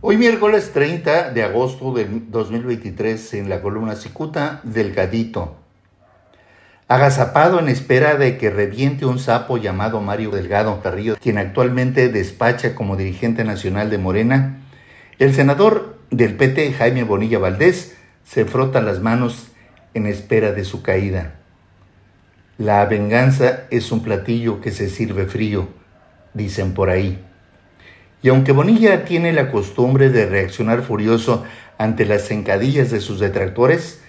Hoy miércoles 30 de agosto de 2023 en la columna Cicuta, Delgadito. Agazapado en espera de que reviente un sapo llamado Mario Delgado Carrillo, quien actualmente despacha como dirigente nacional de Morena, el senador del PT, Jaime Bonilla Valdés, se frota las manos en espera de su caída. La venganza es un platillo que se sirve frío, dicen por ahí. Y aunque Bonilla tiene la costumbre de reaccionar furioso ante las encadillas de sus detractores,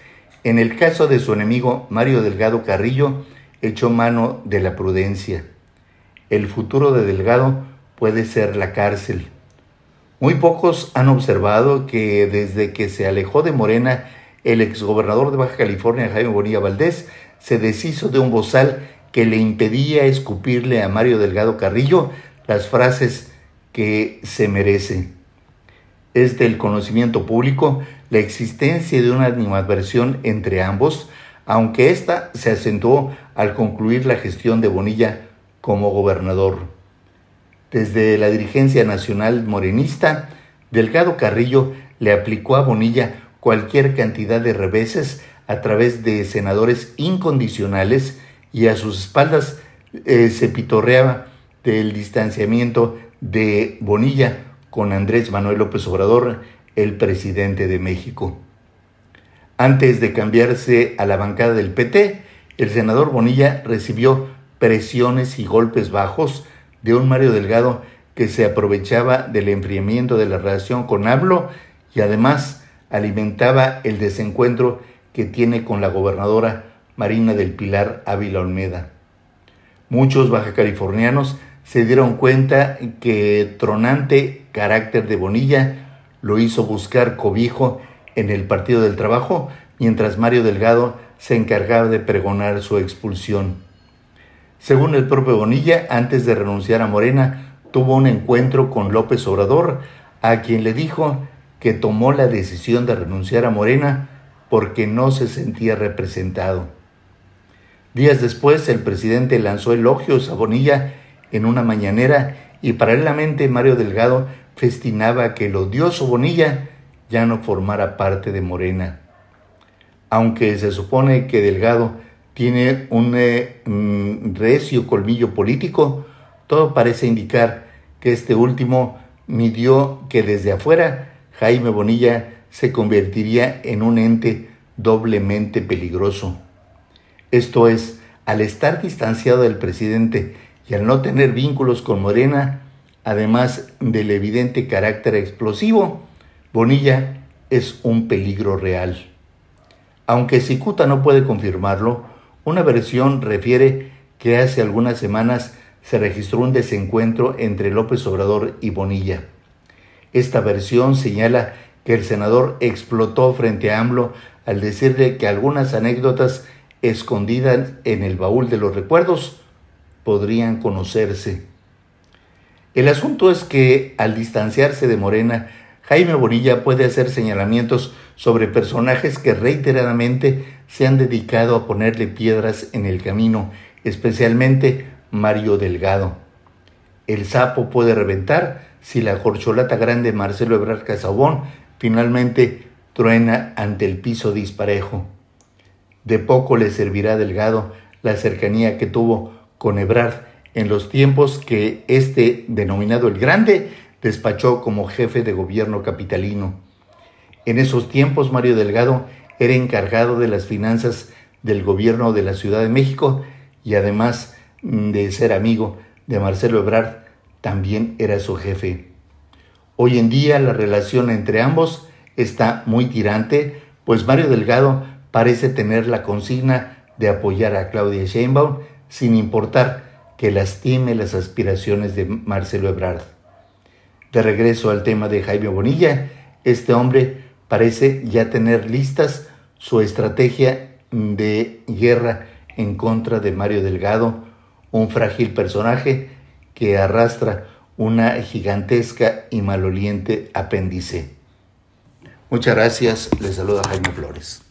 en el caso de su enemigo Mario Delgado Carrillo, echó mano de la prudencia. El futuro de Delgado puede ser la cárcel. Muy pocos han observado que desde que se alejó de Morena, el exgobernador de Baja California, Jaime Bonilla Valdés, se deshizo de un bozal que le impedía escupirle a Mario Delgado Carrillo las frases que se merece. Es del conocimiento público la existencia de una animadversión entre ambos, aunque ésta se acentuó al concluir la gestión de Bonilla como gobernador. Desde la dirigencia nacional morenista, Delgado Carrillo le aplicó a Bonilla cualquier cantidad de reveses a través de senadores incondicionales y a sus espaldas eh, se pitorreaba del distanciamiento de Bonilla con Andrés Manuel López Obrador, el presidente de México. Antes de cambiarse a la bancada del PT, el senador Bonilla recibió presiones y golpes bajos de un Mario Delgado que se aprovechaba del enfriamiento de la relación con AMLO y además alimentaba el desencuentro que tiene con la gobernadora Marina del Pilar Ávila Olmeda. Muchos baja californianos se dieron cuenta que tronante carácter de Bonilla lo hizo buscar cobijo en el Partido del Trabajo, mientras Mario Delgado se encargaba de pregonar su expulsión. Según el propio Bonilla, antes de renunciar a Morena, tuvo un encuentro con López Obrador, a quien le dijo que tomó la decisión de renunciar a Morena porque no se sentía representado. Días después, el presidente lanzó elogios a Bonilla en una mañanera y paralelamente Mario Delgado festinaba que el odioso Bonilla ya no formara parte de Morena. Aunque se supone que Delgado tiene un eh, mm, recio colmillo político, todo parece indicar que este último midió que desde afuera Jaime Bonilla se convertiría en un ente doblemente peligroso. Esto es, al estar distanciado del presidente y al no tener vínculos con Morena, además del evidente carácter explosivo, Bonilla es un peligro real. Aunque Cicuta no puede confirmarlo, una versión refiere que hace algunas semanas se registró un desencuentro entre López Obrador y Bonilla. Esta versión señala que el senador explotó frente a AMLO al decirle que algunas anécdotas escondidas en el baúl de los recuerdos podrían conocerse. El asunto es que al distanciarse de Morena, Jaime Bonilla puede hacer señalamientos sobre personajes que reiteradamente se han dedicado a ponerle piedras en el camino, especialmente Mario Delgado. El sapo puede reventar si la corcholata grande Marcelo Ebrard Casabón finalmente truena ante el piso disparejo. De poco le servirá Delgado la cercanía que tuvo con Ebrard en los tiempos que este, denominado el Grande, despachó como jefe de gobierno capitalino. En esos tiempos Mario Delgado era encargado de las finanzas del gobierno de la Ciudad de México y además de ser amigo de Marcelo Ebrard, también era su jefe. Hoy en día la relación entre ambos está muy tirante, pues Mario Delgado parece tener la consigna de apoyar a Claudia Sheinbaum sin importar que lastime las aspiraciones de Marcelo Ebrard. De regreso al tema de Jaime Bonilla, este hombre parece ya tener listas su estrategia de guerra en contra de Mario Delgado, un frágil personaje que arrastra una gigantesca y maloliente apéndice. Muchas gracias, les saluda Jaime Flores.